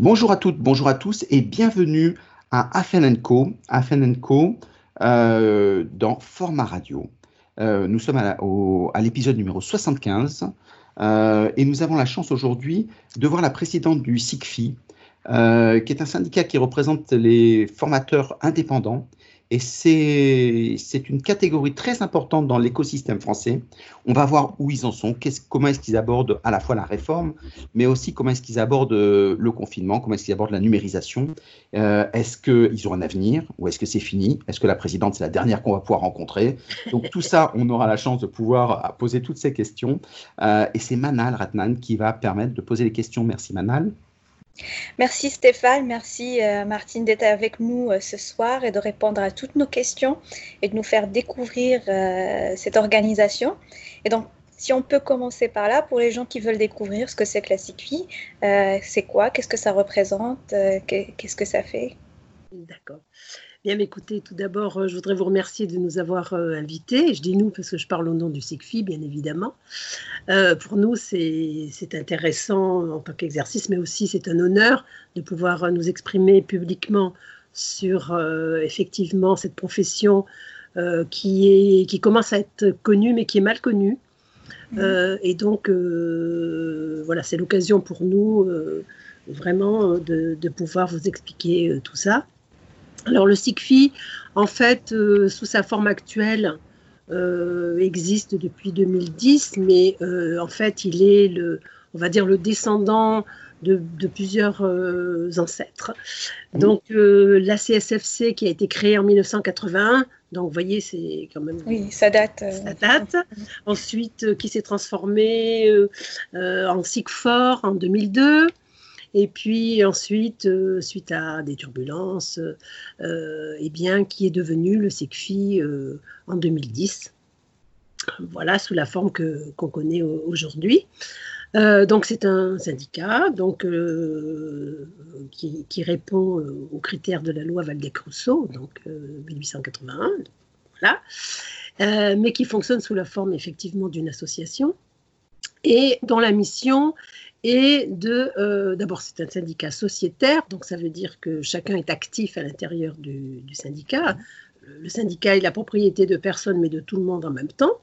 Bonjour à toutes, bonjour à tous et bienvenue à Afen Co, Co euh, dans Format Radio. Euh, nous sommes à l'épisode numéro 75 euh, et nous avons la chance aujourd'hui de voir la présidente du SICFI, qui est un syndicat qui représente les formateurs indépendants et c'est une catégorie très importante dans l'écosystème français. On va voir où ils en sont, comment est-ce qu'ils abordent à la fois la réforme, mais aussi comment est-ce qu'ils abordent euh, le confinement, comment est-ce qu'ils abordent la numérisation. Euh, est-ce qu'ils ont un avenir ou est-ce que c'est fini? Est-ce que la présidente, c'est la dernière qu'on va pouvoir rencontrer? Donc tout ça, on aura la chance de pouvoir euh, poser toutes ces questions. et c'est Manal Ratnan qui va permettre de poser les questions. Merci Manal. Merci Stéphane, merci euh, Martine d'être avec nous euh, ce soir et de répondre à toutes nos questions et de nous faire découvrir euh, cette organisation. Et donc, si on peut commencer par là, pour les gens qui veulent découvrir ce que c'est que la c'est quoi? Qu'est-ce que ça représente? Qu'est-ce que ça fait? D'accord. Bien, écoutez, tout d'abord, euh, je voudrais vous remercier de nous avoir euh, invités. Je dis nous parce que je parle au nom du SICFI, bien évidemment. Euh, pour nous, c'est intéressant en tant qu'exercice, mais aussi c'est un honneur de pouvoir nous exprimer publiquement sur effectivement cette profession qui, est, qui commence à être connue, mais qui est mal connue. Mmh. et donc, voilà, c'est l'occasion pour nous vraiment de, de, pouvoir vous expliquer tout ça. Alors le SICFI, en fait, euh, sous sa forme actuelle, euh, existe depuis 2010, mais euh, en fait, il est le, on va dire, le descendant de, plusieurs ancêtres. Donc la CSFC qui a été créée en 1981, donc vous voyez, c'est quand même... Oui, ça date. Ça date. Ensuite, qui s'est transformé en SICFOR en 2002. Et puis ensuite, euh, suite à des turbulences, euh, eh bien, qui est devenu le SECFI euh, en 2010. Voilà, sous la forme que, qu'on connaît aujourd'hui. donc c'est un syndicat donc, qui, qui, répond aux critères de la loi Valdec-Rousseau, donc 1881, voilà, mais qui fonctionne sous la forme effectivement d'une association et dont la mission et de, euh, d'abord c'est un syndicat sociétaire, donc ça veut dire que chacun est actif à l'intérieur du, syndicat. Le syndicat est la propriété de personne, mais de tout le monde en même temps.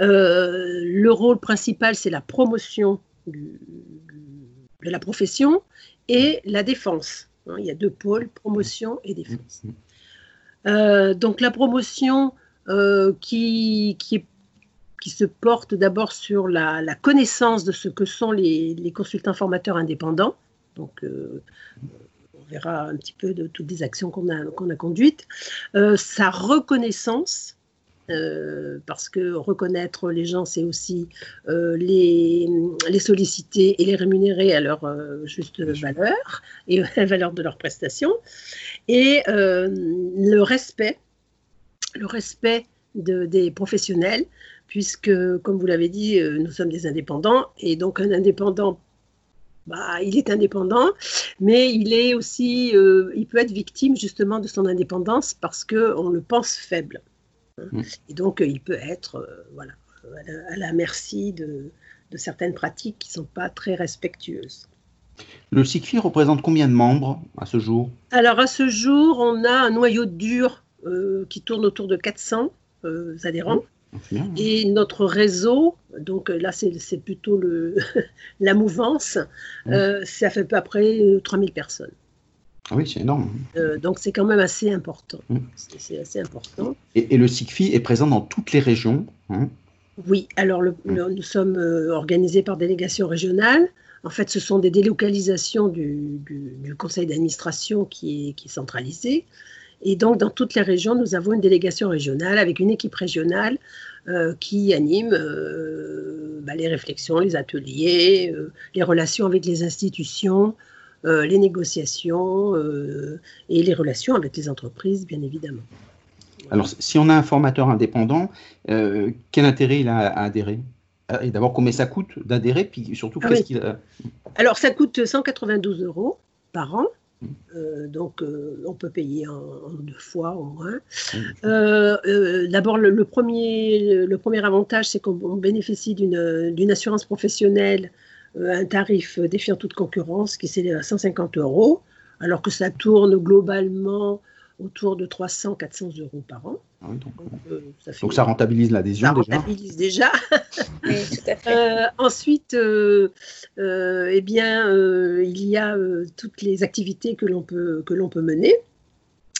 Euh, le rôle principal, c'est la promotion de la profession et la défense. Hein, il y a deux pôles, promotion et défense. Euh, donc la promotion qui, qui est qui se porte d'abord sur la, connaissance de ce que sont les, consultants formateurs indépendants. Donc, euh, on verra un petit peu de toutes les actions qu'on a, qu'on a conduites. Euh, sa reconnaissance, euh, parce que reconnaître les gens, c'est aussi les, les, solliciter et les rémunérer à leur juste valeur et à la valeur de leurs prestations. Et le respect, le respect de, des professionnels, puisque, comme vous l'avez dit, euh, nous sommes des indépendants, et donc un indépendant, bah, il est indépendant, mais il est aussi, euh, il peut être victime justement de son indépendance parce qu'on le pense faible. Hein. Mmh. Et donc, il peut être, euh, voilà, à la, merci de, certaines pratiques qui ne sont pas très respectueuses. Le SICFI représente combien de membres à ce jour? Alors à ce jour, on a un noyau dur qui tourne autour de 400 adhérents. Et notre réseau, donc là c'est plutôt le, la mouvance, euh, ça fait à peu près 3000 euh, personnes. Ah oui, c'est énorme. Euh, donc c'est quand même assez important. Mmh. C'est assez important. Et, le SICFI est présent dans toutes les régions hein Oui, alors mmh. nous sommes organisés par délégation régionale. En fait, ce sont des délocalisations du, du, conseil d'administration qui est, qui est centralisé. Et donc, dans toutes les régions, nous avons une délégation régionale avec une équipe régionale euh, qui anime euh, bah, les réflexions, les ateliers, euh, les relations avec les institutions, les négociations et les relations avec les entreprises, bien évidemment. Alors, si on a un formateur indépendant, quel intérêt il a à adhérer? Et d'abord, combien ça coûte d'adhérer? Puis surtout, ah qu'est-ce qu'il a? Alors, ça coûte 192 euros par an. Euh, donc, euh, on peut payer en, deux fois au moins. Euh, d'abord, le, premier, le premier avantage, c'est qu'on bénéficie d'une assurance professionnelle un tarif défiant toute concurrence qui s'élève à 150 euros, alors que ça tourne globalement autour de 300-400 euros par an. Ah donc, ça, rentabilise l'adhésion déjà. Ça rentabilise déjà. oui, tout à fait. ensuite, eh bien, il y a toutes les activités que l'on peut, que l'on peut mener.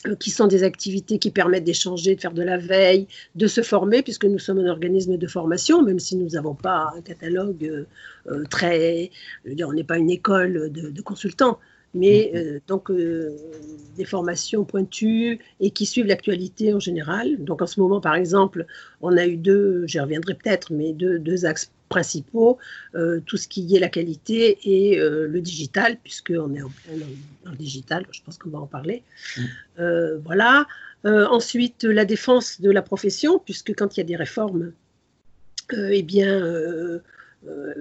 Euh, qui sont des activités qui permettent d'échanger, de faire de la veille, de se former, puisque nous sommes un organisme de formation, même si nous n'avons pas un catalogue euh, euh, très... Je veux dire, on n'est pas une école de, consultants, mais mm-hmm. donc des formations pointues et qui suivent l'actualité en général. Donc en ce moment, par exemple, on a eu deux, j'y reviendrai peut-être, mais deux, deux axes principaux, euh, tout ce qui est la qualité et euh, le digital, puisqu'on est en, en, digital, je pense qu'on va en parler. Euh, voilà. ensuite, la défense de la profession, puisque quand il y a des réformes, eh bien,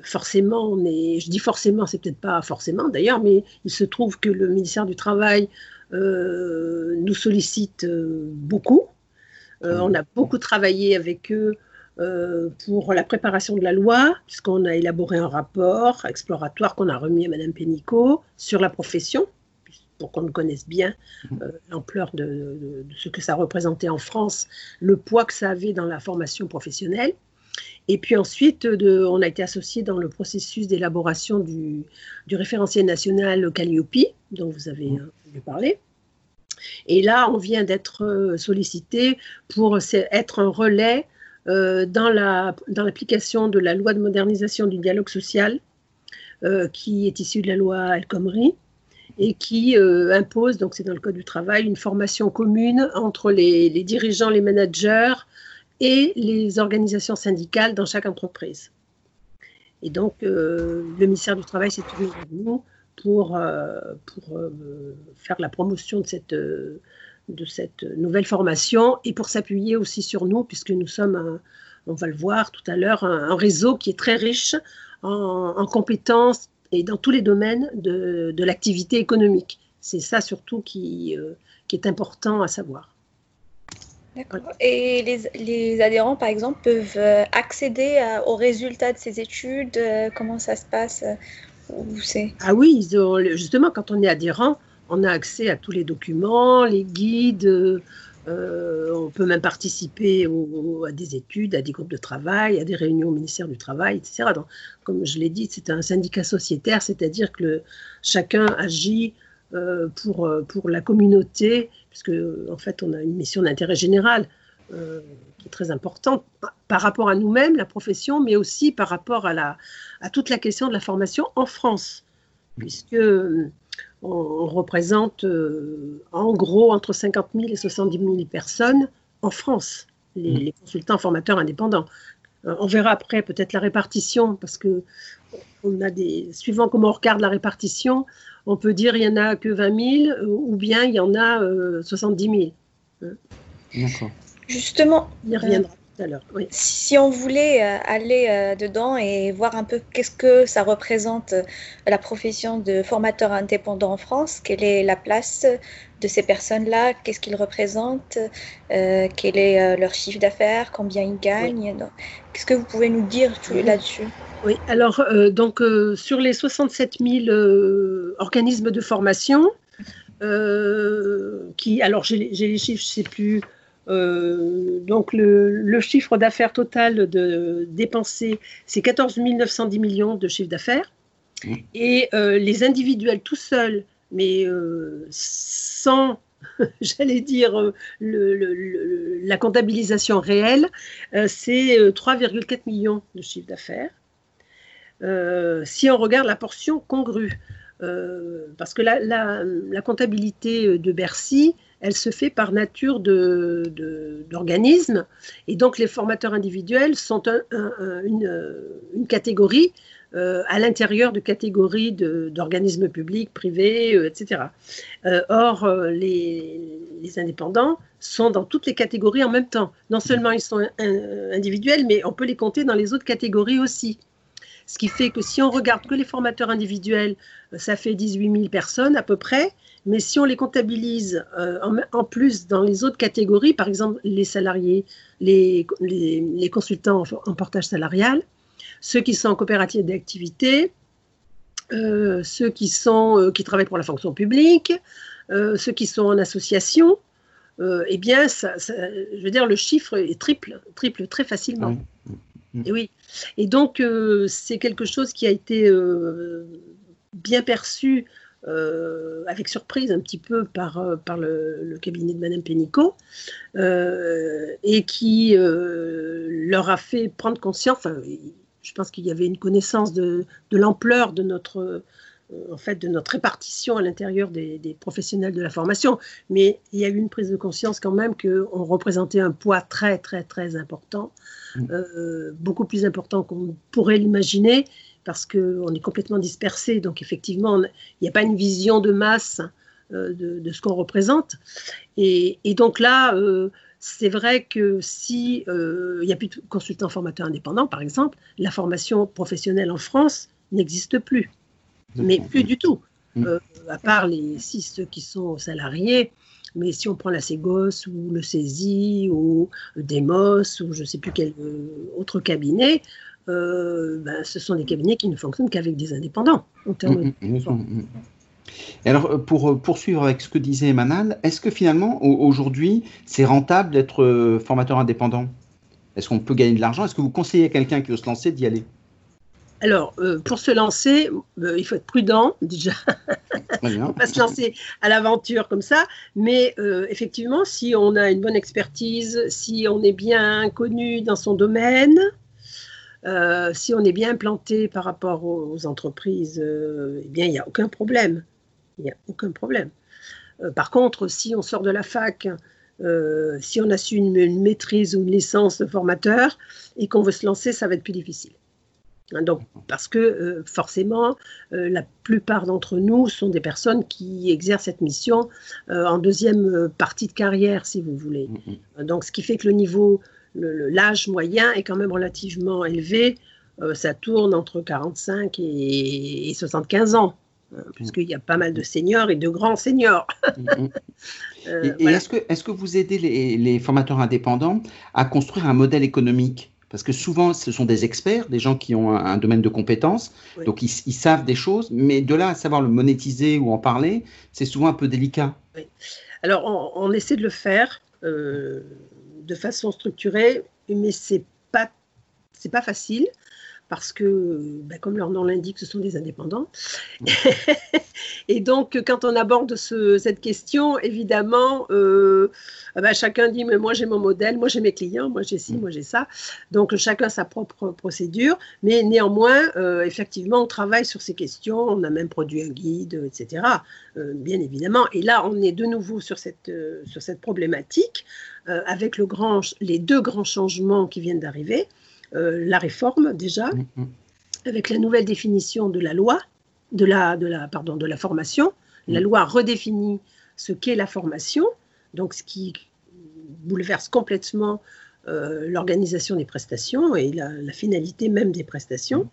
forcément, on est, je dis forcément, c'est peut-être pas forcément d'ailleurs, mais il se trouve que le ministère du Travail nous sollicite beaucoup. on a beaucoup travaillé avec eux euh, pour la préparation de la loi, puisqu'on a élaboré un rapport exploratoire qu'on a remis à Madame Pénicaud sur la profession, pour qu'on connaisse bien euh, l'ampleur de, ce que ça représentait en France, le poids que ça avait dans la formation professionnelle. Et puis ensuite, de, on a été associé dans le processus d'élaboration du, du, référentiel national Calliope, dont vous avez euh, parlé. Et là, on vient d'être sollicité pour être un relais euh, dans l'application de la loi de modernisation du dialogue social, euh, qui est issue de la loi El Khomri, et qui euh, impose, donc c'est dans le Code du travail, une formation commune entre les, dirigeants, les managers et les organisations syndicales dans chaque entreprise. Et donc, le ministère du Travail s'est tourné vers nous pour, pour faire la promotion de cette nouvelle formation et pour s'appuyer aussi sur nous, puisque nous sommes, on va le voir tout à l'heure, un, réseau qui est très riche en, compétences et dans tous les domaines de, l'activité économique. C'est ça surtout euh, qui, est important à savoir. D'accord. Et les, adhérents, par exemple, peuvent euh, accéder aux résultats de ces études euh, Comment ça se passe Ah oui, justement, quand on est adhérent, on a accès à tous les documents, les guides, euh, on peut même participer à des études, à des groupes de travail, à des réunions au ministère du Travail, etc. Donc, comme je l'ai dit, c'est un syndicat sociétaire, c'est-à-dire que chacun agit euh, pour, pour la communauté, puisque en fait on a une mission d'intérêt général euh, qui est très importante par rapport à nous-mêmes, la profession, mais aussi par rapport à, la, à toute la question de la formation en France, puisque on, représente euh, en gros entre 50 000 et 70 000 personnes en France, les, mmh. consultants formateurs indépendants. Euh, on verra après peut-être la répartition, parce que on a des, suivant comment on regarde la répartition, on peut dire il y en a que 20 000 ou bien il y en a 70 000. D'accord. Justement, y reviendra. Si on voulait euh, aller euh, dedans et voir un peu qu'est-ce que ça représente euh, la profession de formateur indépendant en France, quelle est la place de ces personnes-là, qu'est-ce qu'ils représentent, quel est leur chiffre d'affaires, combien ils gagnent. Qu'est-ce que vous pouvez nous dire là-dessus? Oui, alors donc sur les 67 000 organismes de formation, qui, alors j'ai les chiffres, je ne sais plus euh, donc le, chiffre d'affaires total de dépensé, c'est 14 910 millions de chiffre d'affaires. Mmh. Et euh, les individuels tout seuls, mais euh, sans, j'allais dire, la comptabilisation réelle, c'est 3,4 millions de chiffre d'affaires. Si on regarde la portion congrue, parce que la, comptabilité de Bercy, elle se fait par nature d'organisme. Et donc, les formateurs individuels sont une, catégorie euh, à l'intérieur de catégories d'organismes publics, privés, euh, etc. Euh, or, les, indépendants sont dans toutes les catégories en même temps. Non seulement ils sont individuels, mais on peut les compter dans les autres catégories aussi. Ce qui fait que si on regarde que les formateurs individuels, ça fait 18 000 personnes à peu près. Mais si on les comptabilise euh, en, plus dans les autres catégories, par exemple les salariés, les, consultants en, portage salarial, ceux qui sont en coopérative d'activité, ceux qui, sont, qui travaillent pour la fonction publique, ceux qui sont en association, eh bien, je veux dire, le chiffre est triple, triple très facilement. Mm. Et oui. Et donc, c'est quelque chose qui a été bien perçu euh, avec surprise un petit peu par, euh, par le, cabinet de Madame Pénicaud, euh, et qui leur a fait prendre conscience, je pense qu'il y avait une connaissance de, de l'ampleur de notre, en fait, de notre répartition à l'intérieur des, des, professionnels de la formation, mais il y a eu une prise de conscience quand même qu'on représentait un poids très, très, très important, mmh. beaucoup plus important qu'on pourrait l'imaginer, parce qu'on est complètement dispersé. Donc effectivement, il n'y a pas une vision de masse euh, de, ce qu'on représente. Et, donc là, euh, c'est vrai que si euh, il n'y a plus de consultants formateurs indépendants, par exemple, la formation professionnelle en France n'existe plus. Mais plus du tout. Mm. à part les six qui sont salariés, mais si on prend la Ségos ou le CESI ou Demos ou je ne sais plus quel autre cabinet, euh, ben, ce sont des cabinets qui ne fonctionnent qu'avec des indépendants. En termes mmh, mmh, alors, euh, pour euh, poursuivre avec ce que disait Manal, est-ce que finalement, aujourd'hui, c'est rentable d'être formateur indépendant? Est-ce qu'on peut gagner de l'argent? Est-ce que vous conseillez à quelqu'un qui veut se lancer d'y aller? Alors, pour se lancer, il faut être prudent déjà. Ne faut pas se lancer à l'aventure comme ça. Mais effectivement, si on a une bonne expertise, si on est bien connu dans son domaine, euh, si on est bien planté par rapport aux, entreprises, euh, eh bien, il n'y a aucun problème. Il n'y a aucun problème. Euh, par contre, si on sort de la fac, si on a su une, maîtrise ou une licence de formateur et qu'on veut se lancer, ça va être plus difficile. Hein, donc, parce que forcément, la plupart d'entre nous sont des personnes qui exercent cette mission en deuxième partie de carrière, si vous voulez. Donc, ce qui fait que le niveau l'âge moyen est quand même relativement élevé. Euh, ça tourne entre 45 et, 75 ans, hein, puisqu'il y a pas mal de seniors et de grands seniors. Euh, et, est-ce que, est que, vous aidez les, formateurs indépendants à construire un modèle économique parce que souvent, ce sont des experts, des gens qui ont un, domaine de compétences, donc ils, savent des choses, mais de là à savoir le monétiser ou en parler, c'est souvent un peu délicat. Alors, on, essaie de le faire. Euh, de façon structurée, mais c'est pas c'est pas facile parce que, ben, comme leur nom l'indique, ce sont des indépendants. et donc, quand on aborde cette question, évidemment, euh, ben, chacun dit, mais moi j'ai mon modèle, moi j'ai mes clients, moi j'ai ci, moi j'ai ça. Donc, chacun sa propre procédure, mais néanmoins, euh, effectivement, on travaille sur ces questions, on a même produit un guide, etc., euh, bien évidemment. Et là, on est de nouveau sur cette, sur cette problématique, avec le grand, les deux grands changements qui viennent d'arriver. Euh, la réforme déjà, mm, mm. avec la nouvelle définition de la loi, de la, de la, pardon, de la formation. La mm. loi redéfinit ce qu'est la formation, donc ce qui bouleverse complètement euh, l'organisation des prestations et la, finalité même des prestations.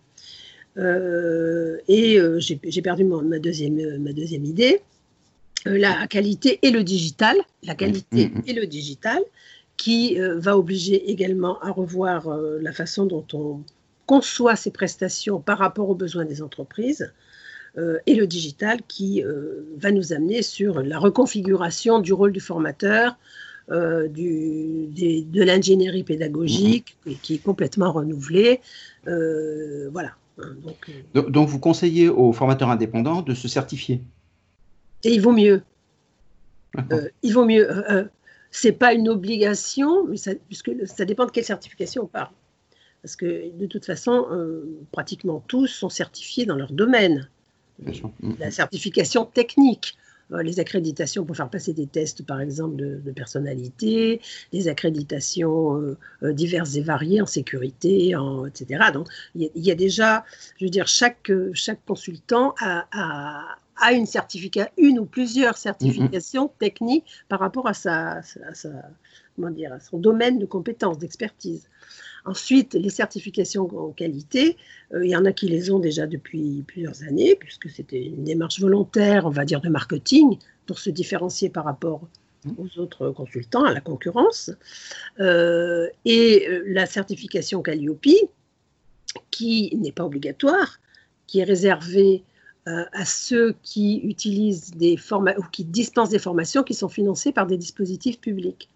Euh, et j'ai perdu ma, deuxième, ma deuxième idée. la qualité et le digital, la qualité et le digital, qui euh, va obliger également à revoir euh, la façon dont on conçoit ces prestations par rapport aux besoins des entreprises euh, et le digital qui va nous amener sur la reconfiguration du rôle du formateur, du, de l'ingénierie pédagogique mmh. qui est complètement renouvelée. voilà. Donc, donc, vous conseillez aux formateurs indépendants de se certifier? Et il vaut mieux. il vaut mieux c'est pas une obligation, mais ça, puisque ça dépend de quelle certification on parle. Parce que de toute façon, euh, pratiquement tous sont certifiés dans leur domaine. La certification technique, euh, les accréditations pour faire passer des tests, par exemple, de, personnalité, des accréditations euh, diverses et variées en sécurité, en, etc. Donc, il y, a déjà, je veux dire, chaque, chaque consultant a a une certificat, une ou plusieurs certifications techniques par rapport à sa, comment dire, à son domaine de compétences, d'expertise. Ensuite, les certifications en qualité, euh, il y en a qui les ont déjà depuis plusieurs années, puisque c'était une démarche volontaire, on va dire, de marketing, pour se différencier par rapport aux autres consultants, à la concurrence. Euh, et euh, la certification Calliope, qui n'est pas obligatoire, qui est réservée à ceux qui utilisent des ou qui dispensent des formations qui sont financées par des dispositifs publics.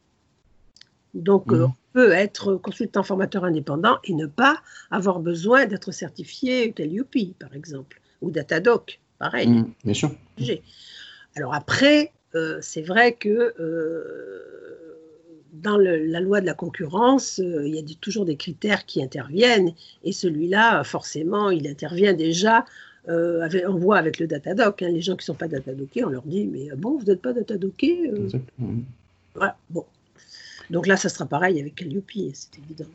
Donc, mmh. on peut être consultant formateur indépendant et ne pas avoir besoin d'être certifié Calliope, par exemple, ou Datadoc, pareil. Mmh, bien sûr. Alors après, euh, c'est vrai que euh, dans la loi de la concurrence, euh, il y a toujours des critères qui interviennent, et celui-là, forcément, il intervient déjà. On voit avec le Datadoc, hein, les gens qui ne sont pas Datadocés, on leur dit Mais bon, vous n'êtes pas Datadocés Voilà, bon. Donc là, ça sera pareil avec Calliope, c'est évident.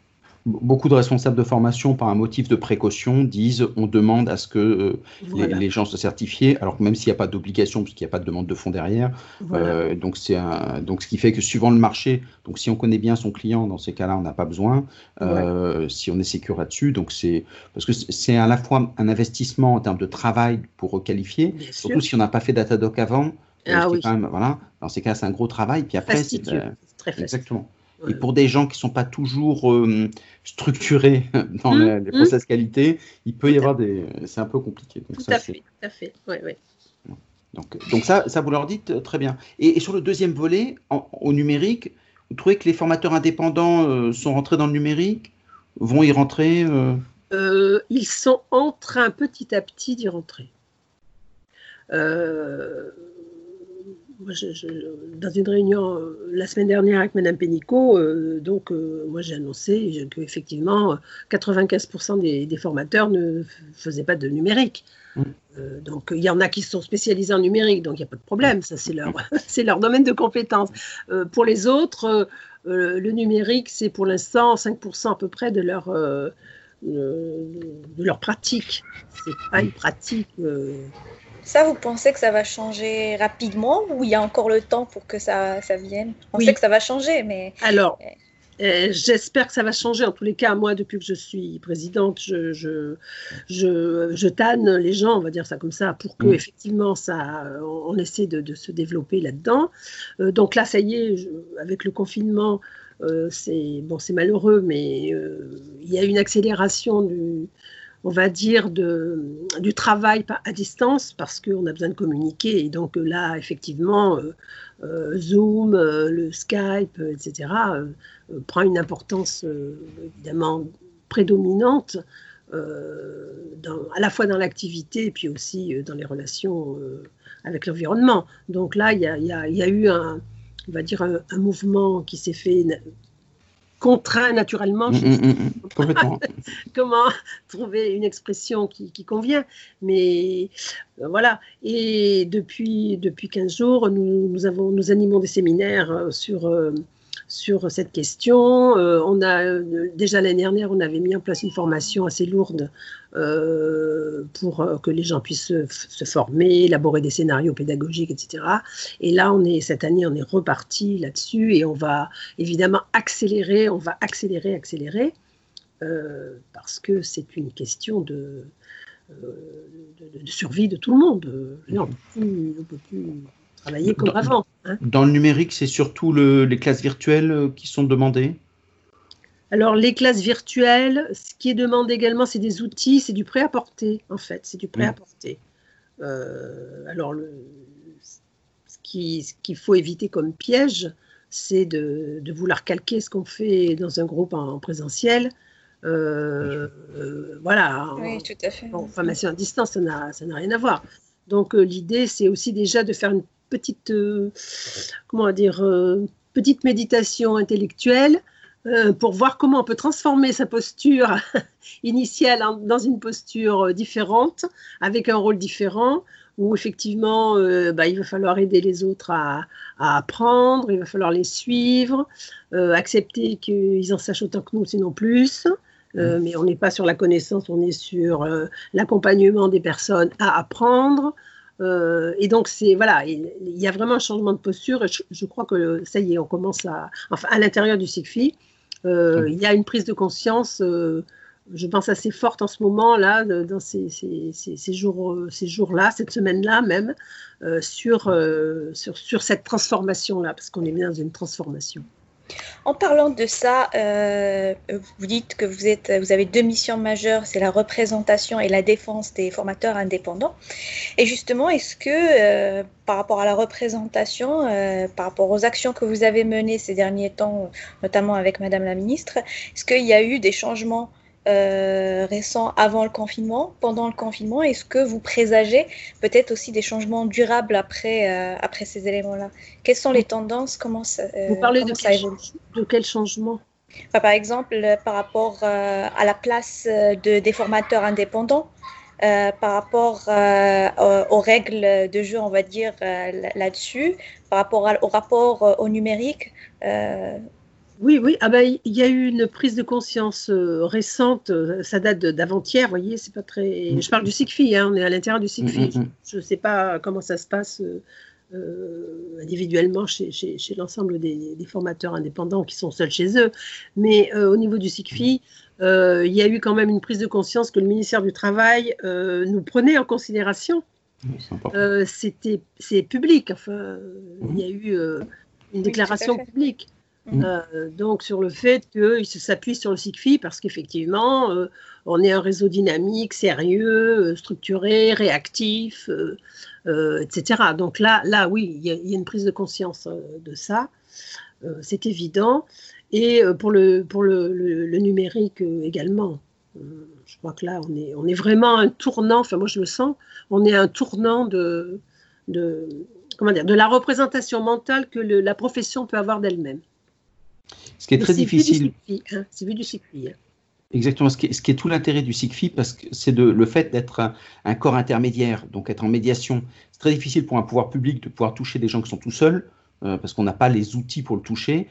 Beaucoup de responsables de formation, par un motif de précaution, disent on demande à ce que euh, les, gens se certifient, alors même s'il n'y a pas d'obligation, puisqu'il n'y a pas de demande de fonds derrière. Euh, donc, c'est donc, ce qui fait que suivant le marché, donc si on connaît bien son client, dans ces cas-là, on n'a pas besoin. Euh, si on est sécure là-dessus, donc c'est parce que c'est à la fois un investissement en termes de travail pour requalifier, surtout si on n'a pas fait Datadoc avant. Ah oui. voilà, dans ces cas, c'est un gros travail. Puis après, c'est très facile. Exactement. Et pour des gens qui ne sont pas toujours euh, structurés dans mmh, les, mmh. process qualité, il peut y avoir des. C'est un peu compliqué. Donc tout, ça, à fait, tout à fait, oui, oui. Donc, donc ça, ça, vous leur dites euh, très bien. Et, sur le deuxième volet, au numérique, vous trouvez que les formateurs indépendants euh, sont rentrés dans le numérique Vont y rentrer Ils sont en train petit à petit d'y rentrer. Euh, dans une réunion euh, la semaine dernière avec Mme Pénicaud, euh, donc euh, moi j'ai annoncé qu'effectivement 95% des, formateurs ne faisaient pas de numérique. Mm. donc il y en a qui sont spécialisés en numérique, donc il n'y a pas de problème, ça c'est leur, c'est leur domaine de compétence. pour les autres, le numérique c'est pour l'instant 5% à peu près de leur, de leur pratique. C'est pas une pratique ça, vous pensez que ça va changer rapidement ou il y a encore le temps pour que ça, ça vienne? On sait que ça va changer, mais... Alors, euh, j'espère que ça va changer. En tous les cas, moi, depuis que je suis présidente, je, je, je, tanne les gens, on va dire ça comme ça, pour que mm. effectivement, ça, on, essaie de, se développer là-dedans. Euh, donc là, ça y est, avec le confinement, euh, c'est bon, c'est malheureux, mais il y a une accélération du on va dire, de, du travail à distance parce qu'on a besoin de communiquer. Et donc là, effectivement, euh, euh, Zoom, euh, le Skype, etc., prend une importance évidemment prédominante. à la fois dans l'activité et puis aussi dans les relations avec l'environnement. Donc là, il y a, eu un, on va dire un mouvement qui s'est fait contraint naturellement. Mm, mm, mm, Comment trouver une expression qui, convient Mais euh, voilà. Et depuis, depuis 15 jours, nous, nous, avons, nous animons des séminaires euh, sur, euh, sur cette question. Euh, on a euh, déjà l'année dernière, on avait mis en place une formation assez lourde euh, pour que les gens puissent se, former, élaborer des scénarios pédagogiques, etc. Et là, on est cette année, on est reparti là-dessus et on va évidemment accélérer, on va accélérer, accélérer, parce que c'est une question de, survie de tout le monde. on ne peut plus travailler comme avant. Hein. Dans le numérique, c'est surtout les classes virtuelles euh, qui sont demandées? Alors, les classes virtuelles, ce qui est demandé également, c'est des outils, c'est du prêt à porter, en fait, c'est du prêt à porter. Euh, alors, le, ce qu'il faut éviter comme piège, c'est de, vouloir calquer ce qu'on fait dans un groupe en, présentiel. Euh, voilà. Oui, tout à fait. En formation à distance, ça n'a rien à voir. Donc, l'idée, c'est aussi déjà de faire une petite, euh, comment dire, euh, petite méditation intellectuelle euh, pour voir comment on peut transformer sa posture initiale dans une posture différente, avec un rôle différent, où effectivement, bah, il va falloir aider les autres à, apprendre, il va falloir les suivre, accepter qu'ils en sachent autant que nous, sinon plus. Mmh. mais on n'est pas sur la connaissance, on est sur l'accompagnement des personnes à apprendre, euh, et donc, c'est voilà, il, y a vraiment un changement de posture. Je, crois que ça y est, on commence à. Enfin, à l'intérieur du SIGFI, euh, il y a une prise de conscience, euh, je pense, assez forte en ce moment, là, dans ces, ces, ces, jours, ces jours-là, cette semaine-là même, sur, sur, sur, cette transformation-là, parce qu'on est bien dans une transformation. En parlant de ça, euh, vous dites que vous, avez deux missions majeures, c'est la représentation et la défense des formateurs indépendants. Et justement, est-ce que euh, par rapport à la représentation, euh, par rapport aux actions que vous avez menées ces derniers temps, notamment avec Madame la Ministre, est-ce qu'il y a eu des changements euh, récents avant le confinement, pendant le confinement Est-ce que vous présagez peut-être aussi des changements durables après, euh, après ces éléments-là? Quelles sont les tendances? Comment ça, euh, Vous parlez de, quel, de quel changement? Par exemple, par rapport à la place de, des formateurs indépendants, par rapport aux règles de jeu, on va dire, là-dessus, par rapport au rapport au numérique. Oui, oui. Ah ben, il y a eu une prise de conscience euh, récente. Euh, ça date d'avant-hier. Vous voyez, c'est pas très. Mm. Je parle du SICFI. Hein, on est à l'intérieur du SICFI. Mm, mm, je ne sais pas comment ça se passe euh, individuellement chez, l'ensemble des, formateurs indépendants qui sont seuls chez eux. Mais au niveau du SICFI, il y a eu quand même une prise de conscience que le ministère du Travail nous prenait en considération. C'était c'est public. Enfin, il y a eu une déclaration publique. Mm. Euh, donc sur le fait qu'il s'appuie sur le SICFI parce qu'effectivement, euh, on est un réseau dynamique, sérieux, euh, structuré, réactif, etc. Donc là, là oui, il y, a une prise de conscience de ça, c'est évident. Et pour le, pour le, numérique également. je crois que là, on est, on est vraiment un tournant, enfin moi je le sens, on est un tournant de, de, comment dire, de la représentation mentale que la profession peut avoir d'elle-même. Ce qui est très difficile. Hein, c'est vu du SICFI. Hein. Exactement, ce qui, est, ce qui, est, tout l'intérêt du SICFI, parce que c'est le fait d'être un, corps intermédiaire, donc être en médiation. C'est très difficile pour un pouvoir public de pouvoir toucher des gens qui sont tout seuls, euh, parce qu'on n'a pas les outils pour le toucher.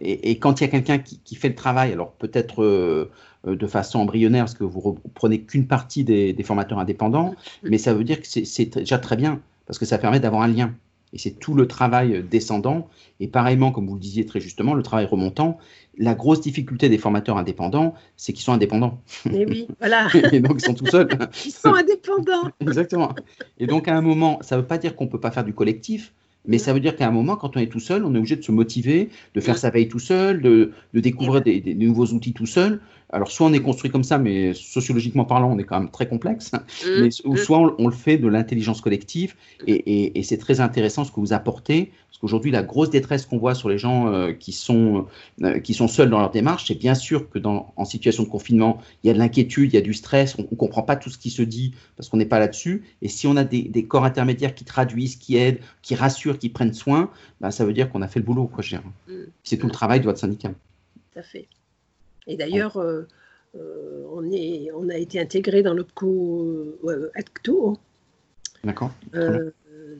et, quand il y a quelqu'un qui, fait le travail, alors peut-être euh, euh, de façon embryonnaire, parce que vous reprenez qu'une partie des, des, formateurs indépendants, mm. mais ça veut dire que c'est déjà très bien, parce que ça permet d'avoir un lien. Et c'est tout le travail descendant. Et pareillement, comme vous le disiez très justement, le travail remontant. La grosse difficulté des formateurs indépendants, c'est qu'ils sont indépendants. Mais oui, voilà. et donc, ils sont tout seuls. Ils sont indépendants. Exactement. Et donc, à un moment, ça ne veut pas dire qu'on ne peut pas faire du collectif, mais ça veut dire qu'à un moment, quand on est tout seul, on est obligé de se motiver, de faire sa veille tout seul, de, découvrir des, des, nouveaux outils tout seul. Alors, soit on est construit comme ça, mais sociologiquement parlant, on est quand même très complexe, mmh, mais, ou mmh. soit on, le fait de l'intelligence collective, et, c'est très intéressant ce que vous apportez, parce qu'aujourd'hui, la grosse détresse qu'on voit sur les gens euh, qui, sont, euh, qui sont seuls dans leur démarche, c'est bien sûr que dans, en situation de confinement, il y a de l'inquiétude, il y a du stress, on ne comprend pas tout ce qui se dit, parce qu'on n'est pas là-dessus, et si on a des, corps intermédiaires qui traduisent, qui aident, qui rassurent, qui prennent soin, ben, ça veut dire qu'on a fait le boulot, quoi, mmh. C'est tout le travail de votre syndicat. Tout à fait. Et d'ailleurs, euh, euh, on, est, on a été intégré dans l'OPCO euh, Acto. D'accord.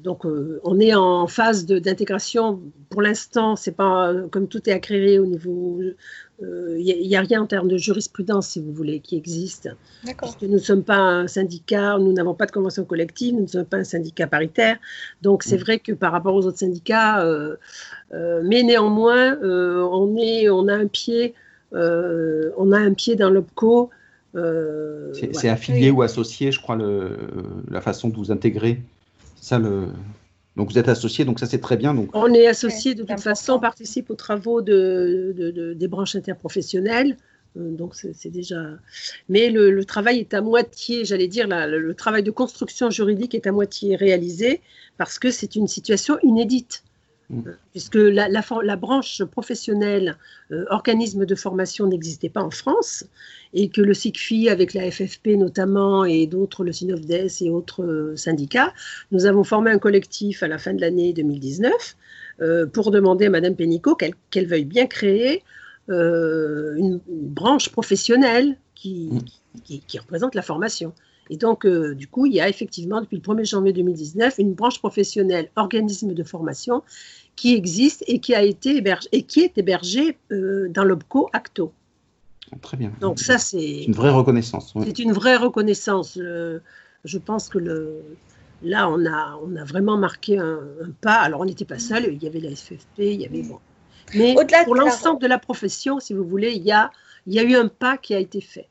Donc, on est en phase d'intégration. Pour l'instant, c'est pas comme tout est accréé au niveau. Il n'y a, rien en termes de jurisprudence, si vous voulez, qui existe. Parce que nous ne sommes pas un syndicat, nous n'avons pas de convention collective, nous ne sommes pas un syndicat paritaire. Donc, c'est mm. vrai que par rapport aux autres syndicats, mais néanmoins, on, est, on a un pied euh, on a un pied dans l'OPCO. Euh, c'est affilié ou associé, je crois, le, la façon de vous intégrer. Ça, le... Donc vous êtes associé, donc ça c'est très bien. Donc... On est associé de toute façon, on participe aux travaux de, des branches interprofessionnelles. Euh, donc c'est déjà. Mais le, travail est à moitié, j'allais dire, le, travail de construction juridique est à moitié réalisé parce que c'est une situation inédite. Mm. puisque la, la, branche professionnelle, euh, organisme de formation, n'existait pas en France, et que le SICFI, avec la FFP notamment, et d'autres, le SINOFDES et autres euh, syndicats, nous avons formé un collectif à la fin de l'année 2019 euh, pour demander à Madame Pénicaud qu'elle veuille bien créer une, branche professionnelle qui, mm. qui, représente la formation. Et donc, du coup, il y a effectivement, depuis le 1er janvier 2019, une branche professionnelle, organisme de formation, qui existe et qui a été hébergé, et qui est hébergé euh, dans l'OBCO Acto. Très bien. Donc ça, c'est une vraie reconnaissance. C'est une vraie reconnaissance. je pense que le, là, on a, on a vraiment marqué un, pas. Alors, on n'était pas seul. Il y avait la SFP, il y avait bon. Mais pour l'ensemble de la profession, si vous voulez, il y a, il y a eu un pas qui a été fait.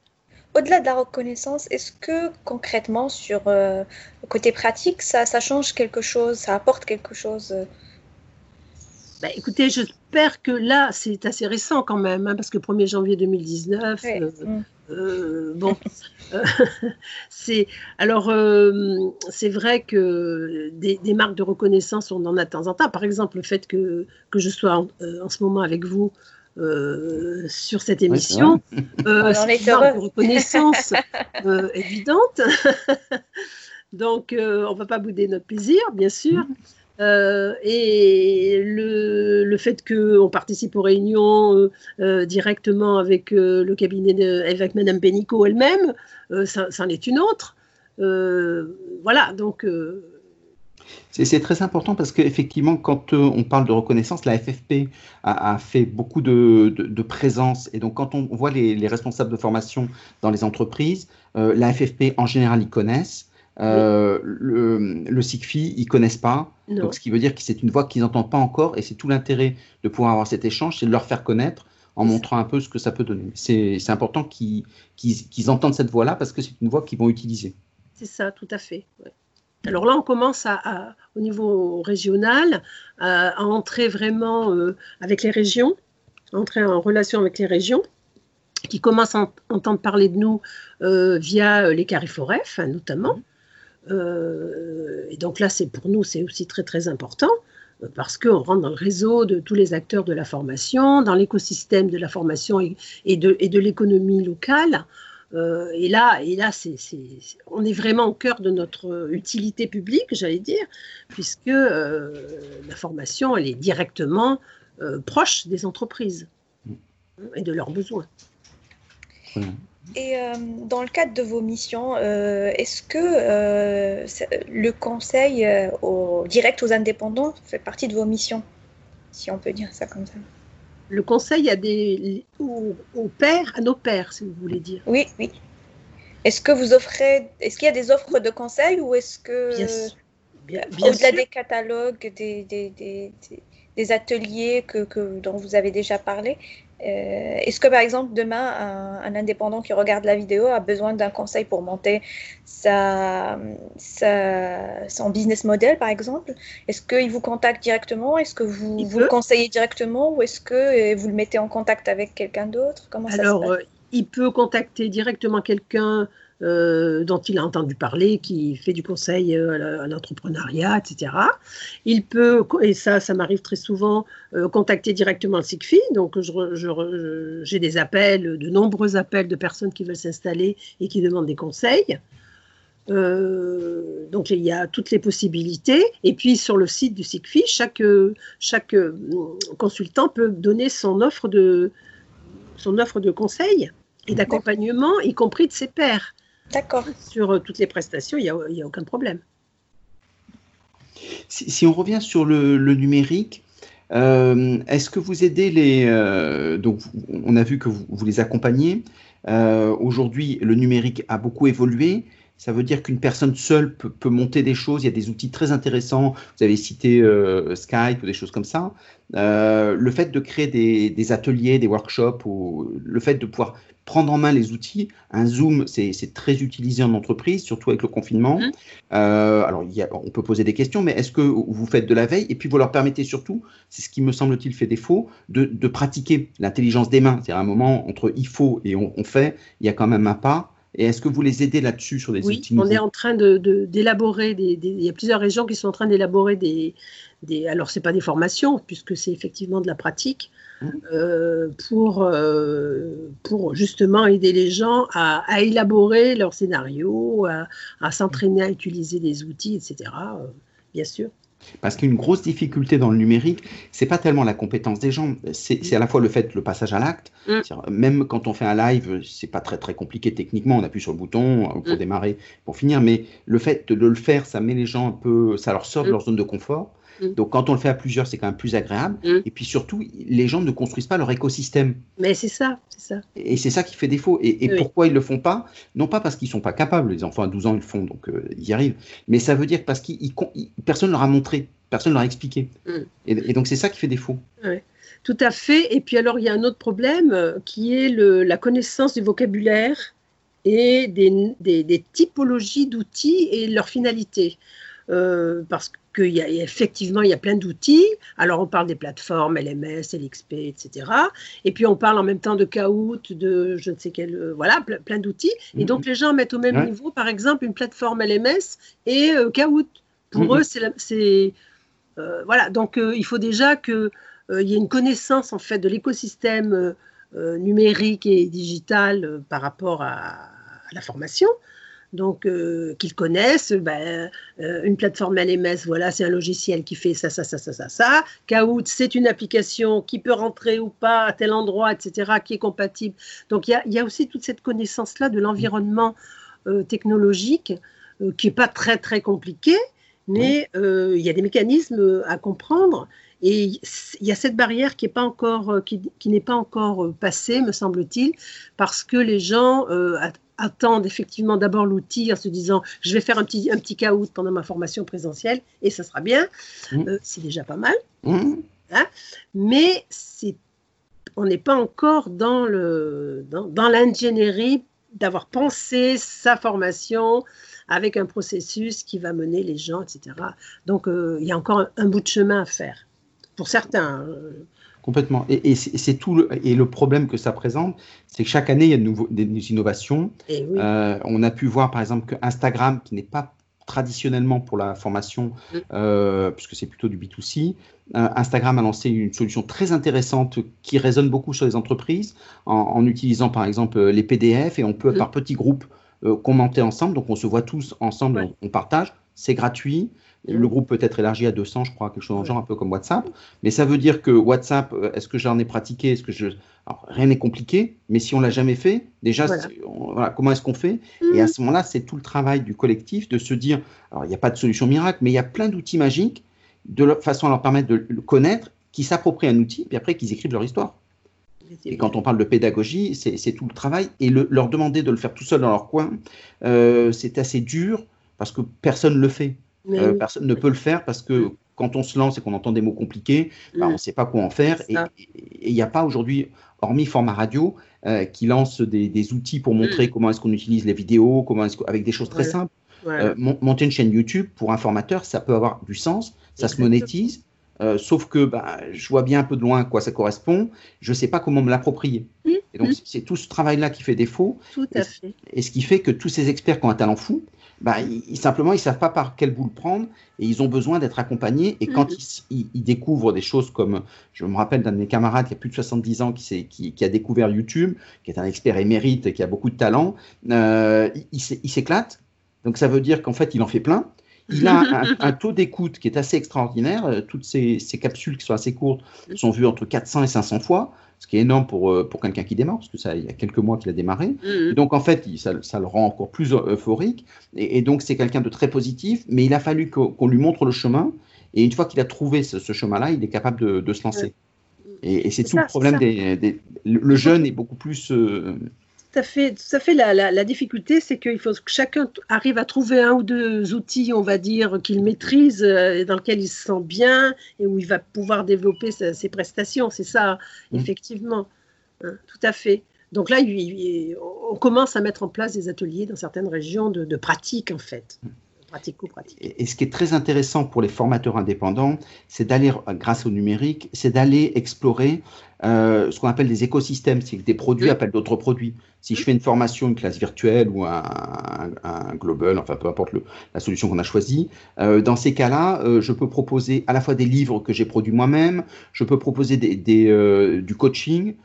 Au-delà de la reconnaissance, est-ce que concrètement, sur euh, le côté pratique, ça, ça change quelque chose, ça apporte quelque chose euh, bah, écoutez, j'espère que là, c'est assez récent quand même, hein, parce que 1er janvier 2019, euh, mm. euh, bon, euh, c'est alors c'est vrai que des, marques de reconnaissance, on en a de temps en temps. Par exemple, le fait que, que je sois en, ce moment avec vous. Sur cette émission, c'est une marque de reconnaissance évidente. Donc, on ne va pas bouder notre plaisir, bien sûr. Mm. Euh, et le, le fait qu'on participe aux réunions euh, euh, directement avec le cabinet de, avec Madame Benico elle-même, ça, en est une autre. voilà, donc. C'est très important parce qu'effectivement, quand on parle de reconnaissance, la FFP a, fait beaucoup de, de, présence. Et donc, quand on voit les, les, responsables de formation dans les entreprises, la FFP, en général, ils connaissent. Euh, le, le SIGFI, ils connaissent pas. Donc, ce qui veut dire que c'est une voix qu'ils n'entendent pas encore. Et c'est tout l'intérêt de pouvoir avoir cet échange, c'est de leur faire connaître en montrant un peu ce que ça peut donner. C'est important qu'ils entendent cette voix-là parce que c'est une voix qu'ils vont utiliser. C'est ça, tout à fait. Alors là, on commence à, au niveau régional à, entrer vraiment euh, avec les régions, entrer en relation avec les régions qui commencent à entendre parler de nous euh, via les Cariforef, notamment. Mmh. Euh, et donc là, c'est pour nous, c'est aussi très très important euh, parce qu'on rentre dans le réseau de tous les acteurs de la formation, dans l'écosystème de la formation et, de, et de l'économie locale. Euh, et là, et là on est vraiment au cœur de notre utilité publique, j'allais dire, puisque la formation, elle est directement proche des entreprises. Et de leurs besoins. Et euh, dans le cadre de vos missions, euh, est-ce que euh, le conseil au, direct aux indépendants fait partie de vos missions, si on peut dire ça comme ça Le conseil à des, aux, pères, à nos pères, si vous voulez dire. Oui, oui. Est-ce que vous offrez, est-ce qu'il y a des offres de conseil ou est-ce que, au-delà des catalogues, des, des, des, des ateliers que, que, dont vous avez déjà parlé, est-ce que par exemple demain un, indépendant qui regarde la vidéo a besoin d'un conseil pour monter sa, son business model par exemple? Est-ce qu'il vous contacte directement? Est-ce que vous, vous le conseillez directement? Ou est-ce que euh, vous le mettez en contact avec quelqu'un d'autre? Comment Alors, ça se passe? euh, il peut contacter directement quelqu'un euh, dont il a entendu parler, qui fait du conseil euh, à l'entrepreneuriat, etc. Il peut, et ça, ça m'arrive très souvent, euh, contacter directement le SIGFI. Donc, j'ai des appels, de nombreux appels de personnes qui veulent s'installer et qui demandent des conseils. donc il y a toutes les possibilités. Et puis sur le site du SIGFI, chaque, chaque consultant peut donner son offre de, son offre de conseil et d'accompagnement, y compris de ses pairs. D'accord. Sur euh, toutes les prestations, il n'y a, aucun problème. Si, on revient sur le, numérique, euh, est-ce que vous aidez les... Euh, donc, on a vu que vous, les accompagnez. Aujourd'hui, le numérique a beaucoup évolué. Ça veut dire qu'une personne seule peut, monter des choses. Il y a des outils très intéressants. Vous avez cité Skype ou des choses comme ça. Le fait de créer des, des, ateliers, des workshops, ou le fait de pouvoir prendre en main les outils. Un Zoom, c'est très utilisé en entreprise, surtout avec le confinement. Mmh. Euh, alors, on peut poser des questions, mais est-ce que vous faites de la veille? Et puis vous leur permettez surtout, c'est ce qui me semble-t-il fait défaut, de, pratiquer l'intelligence des mains. C'est un moment entre il faut et on, fait, il y a quand même un pas. Et est-ce que vous les aidez là-dessus sur des oui, outils Oui, on est en train d'élaborer, de, il y a plusieurs régions qui sont en train d'élaborer des, des, alors c'est pas des formations puisque c'est effectivement de la pratique, euh, pour, euh, pour justement aider les gens à, élaborer leur scénario, à, s'entraîner à utiliser des outils, etc. Euh, bien sûr. Parce qu'une grosse difficulté dans le numérique, c'est pas tellement la compétence des gens, c'est à la fois le fait, le passage à l'acte. Mm. Même quand on fait un live, c'est pas très très compliqué techniquement, on appuie sur le bouton pour mm. démarrer, pour finir, mais le fait de le faire, ça met les gens un peu, ça leur sort de mm. leur zone de confort. Mm. Donc quand on le fait à plusieurs, c'est quand même plus agréable. Mm. Et puis surtout, les gens ne construisent pas leur écosystème. Mais c'est ça, c'est ça. Et c'est ça qui fait défaut. Et, pourquoi ils le font pas? Non pas parce qu'ils sont pas capables. Les enfants à 12 ans, ils le font, donc euh, ils y arrivent. Mais ça veut dire parce que personne leur a montré, personne leur a expliqué. Mm. Et, donc c'est ça qui fait défaut. Tout à fait. Et puis alors il y a un autre problème euh, qui est le, la connaissance du vocabulaire et des, des typologies d'outils et leur finalité. Euh, parce qu'il y a effectivement il y a plein d'outils. Alors on parle des plateformes LMS, LXP, etc. Et puis on parle en même temps de Kahoot, de je ne sais quel, euh, voilà, plein, d'outils. Et donc les gens mettent au même niveau, par exemple, une plateforme LMS et euh, Kahoot. Pour eux, c'est voilà. Donc il faut déjà qu'il y ait une connaissance en fait de l'écosystème numérique et digital par rapport à la formation donc euh, qu'ils connaissent. Ben, euh, une plateforme LMS, voilà, c'est un logiciel qui fait ça, ça, ça, ça, ça, ça. Kahoot, c'est une application qui peut rentrer ou pas à tel endroit, etc., qui est compatible. Donc il y, a, aussi toute cette connaissance-là de l'environnement euh, technologique qui n'est pas très, très compliqué, mais il y a des mécanismes à comprendre. Et il y a cette barrière qui n'est pas encore, qui, n'est pas encore passée, me semble-t-il, parce que les gens attendent effectivement d'abord l'outil en se disant je vais faire un petit, un petit caout pendant ma formation présentielle et ça sera bien. Mmh. Euh, c'est déjà pas mal. Mmh. Hein. Mais on n'est pas encore dans, le, dans, l'ingénierie d'avoir pensé sa formation avec un processus qui va mener les gens, etc. Donc euh, il y a encore un, bout de chemin à faire. Pour certains. Euh, Complètement. Et, c'est tout. Le, et le problème que ça présente, c'est que chaque année, il y a de nouveau, des, innovations. Euh, on a pu voir, par exemple, que Instagram, qui n'est pas traditionnellement pour la formation, mm. euh, puisque c'est plutôt du B2C, euh, Instagram a lancé une solution très intéressante qui résonne beaucoup sur les entreprises en, utilisant, par exemple, les PDF et on peut, mm. par petits groupes, commenter ensemble. Donc, on se voit tous ensemble, on partage. C'est gratuit. Le groupe peut être élargi à 200, je crois, quelque chose dans le genre, un peu comme WhatsApp. Mais ça veut dire que WhatsApp, euh, est-ce que j'en ai pratiqué Est-ce que je rien n'est compliqué, mais si on l'a jamais fait, déjà, comment est-ce qu'on fait? Et à ce moment-là, c'est tout le travail du collectif de se dire, alors il n'y a pas de solution miracle, mais il y a plein d'outils magiques de façon à leur permettre de le connaître, qui s'approprient un outil, puis après qu'ils écrivent leur histoire. Et quand on parle de pédagogie, c'est tout le travail. Et leur demander de le faire tout seul dans leur coin, euh, c'est assez dur parce que personne ne le fait. Euh, personne ne peut le faire parce que mm. quand on se lance et qu'on entend des mots compliqués, bah, mm. on ne sait pas quoi en faire. Et il n'y a pas aujourd'hui, hormis format radio, euh, qui lance des, outils pour montrer mm. comment est-ce qu'on utilise les vidéos, comment est avec des choses très simples. Euh, monter une chaîne YouTube pour un formateur, ça peut avoir du sens, ça se monétise. sauf que bah, je vois bien un peu de loin à quoi ça correspond, je ne sais pas comment me l'approprier. Et donc, c'est tout ce travail-là qui fait défaut. Tout à fait. Et ce qui fait que tous ces experts qui ont un talent fou, bah, ils, simplement, ils savent pas par quel bout le prendre et ils ont besoin d'être accompagnés. Et quand mm-hmm. ils, découvrent des choses comme, je me rappelle d'un de mes camarades qui a plus de 70 ans, qui, qui, qui, a découvert YouTube, qui est un expert émérite et qui a beaucoup de talent, euh, il, s'éclate. Donc ça veut dire qu'en fait, il en fait plein. Il a un, taux d'écoute qui est assez extraordinaire. Euh, toutes ces, ces, capsules qui sont assez courtes sont vues entre 400 et 500 fois ce qui est énorme pour, euh, pour quelqu'un qui démarre, parce que ça, il y a quelques mois qu'il a démarré. Mmh. Donc, en fait, ça, ça, le rend encore plus euphorique. Et, donc, c'est quelqu'un de très positif, mais il a fallu qu'on lui montre le chemin. Et une fois qu'il a trouvé ce, chemin-là, il est capable de, de se lancer. Et, c'est tout le problème des, Le jeune est beaucoup plus. Euh, tout à fait, tout fait. La, difficulté, c'est qu'il faut que chacun arrive à trouver un ou deux outils, on va dire, qu'il maîtrise, euh, dans lequel il se sent bien et où il va pouvoir développer ses prestations. C'est ça, mmh. effectivement. Hein, tout à fait. Donc là, on commence à mettre en place des ateliers dans certaines régions de, de pratique, en fait. Mmh pratico-pratique. Et, ce qui est très intéressant pour les formateurs indépendants, c'est d'aller, grâce au numérique, c'est d'aller explorer euh, ce qu'on appelle des écosystèmes, c'est que des produits appellent d'autres produits. Si je fais une formation, une classe virtuelle ou un, global, enfin peu importe le, la solution qu'on a choisie, euh, dans ces cas-là, euh, je peux proposer à la fois des livres que j'ai produits moi-même, je peux proposer des, des, du coaching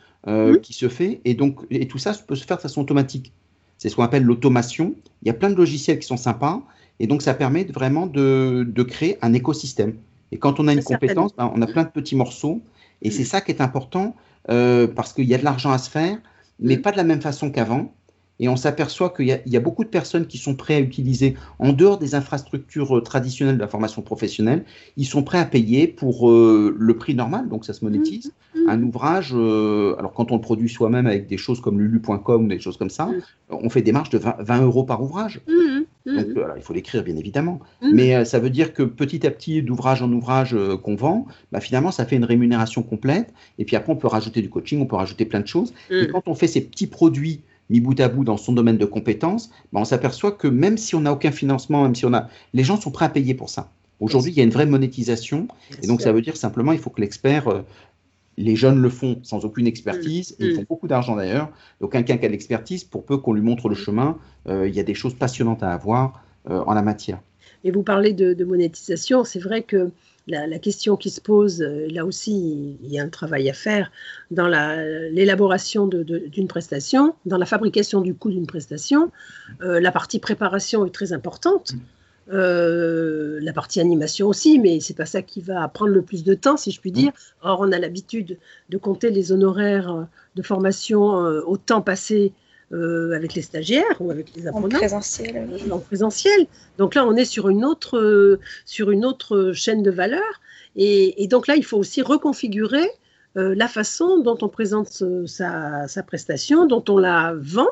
qui se fait, et donc et tout ça peut se faire de façon automatique. C'est ce qu'on appelle l'automation. Il y a plein de logiciels qui sont sympas, et donc, ça permet vraiment de, de créer un écosystème. Et quand on a une compétence, ben, on a plein de petits morceaux. Et c'est mm. ça qui est important euh, parce qu'il y a de l'argent à se faire, mais mm. pas de la même façon qu'avant. Et on s'aperçoit qu'il y, y, a beaucoup de personnes qui sont prêtes à utiliser, en dehors des infrastructures euh, traditionnelles de la formation professionnelle, ils sont prêts à payer pour euh, le prix normal, donc ça se monétise. Mm. Un ouvrage, euh, alors quand on le produit soi-même avec des choses comme lulu.com ou des choses comme ça, on fait des marges de 20, 20 euros par ouvrage. Donc, mhm. il faut l'écrire, bien évidemment. Mhm. Mais euh, ça veut dire que petit à petit, d'ouvrage en ouvrage euh, qu'on vend, bah, finalement, ça fait une rémunération complète. Et puis après, on peut rajouter du coaching, on peut rajouter plein de choses. Et mhm. quand on fait ces petits produits mis bout à bout dans son domaine de compétences, ben, on s'aperçoit que même si on n'a aucun financement, même si on a, les gens sont prêts à payer pour ça. Aujourd'hui, il y a une vraie monétisation, et donc ça veut dire simplement il faut que l'expert, euh, les jeunes le font sans aucune expertise, Mm. et ils Mm. font beaucoup d'argent d'ailleurs. Donc quelqu'un qui a de l'expertise, pour peu qu'on lui montre le chemin, euh, il y a des choses passionnantes à avoir euh, en la matière. Et vous parlez de, de monétisation, c'est vrai que la, la question qui se pose, euh, là aussi, il y a un travail à faire dans la- l'élaboration d'une prestation, dans la fabrication du coût d'une prestation. Euh, la partie préparation est très importante. Euh, la partie animation aussi, mais c'est pas ça qui va prendre le plus de temps, si je puis dire. Or, on a l'habitude de compter les honoraires euh, de formation euh, au temps passé euh, avec les stagiaires ou avec les En apprenants présentiel. oui. en présentiel. Donc là, on est sur une autre, sur une autre chaîne de valeur. Et, et donc là, il faut aussi reconfigurer la façon dont on présente ce- sa, sa prestation, dont on la vend.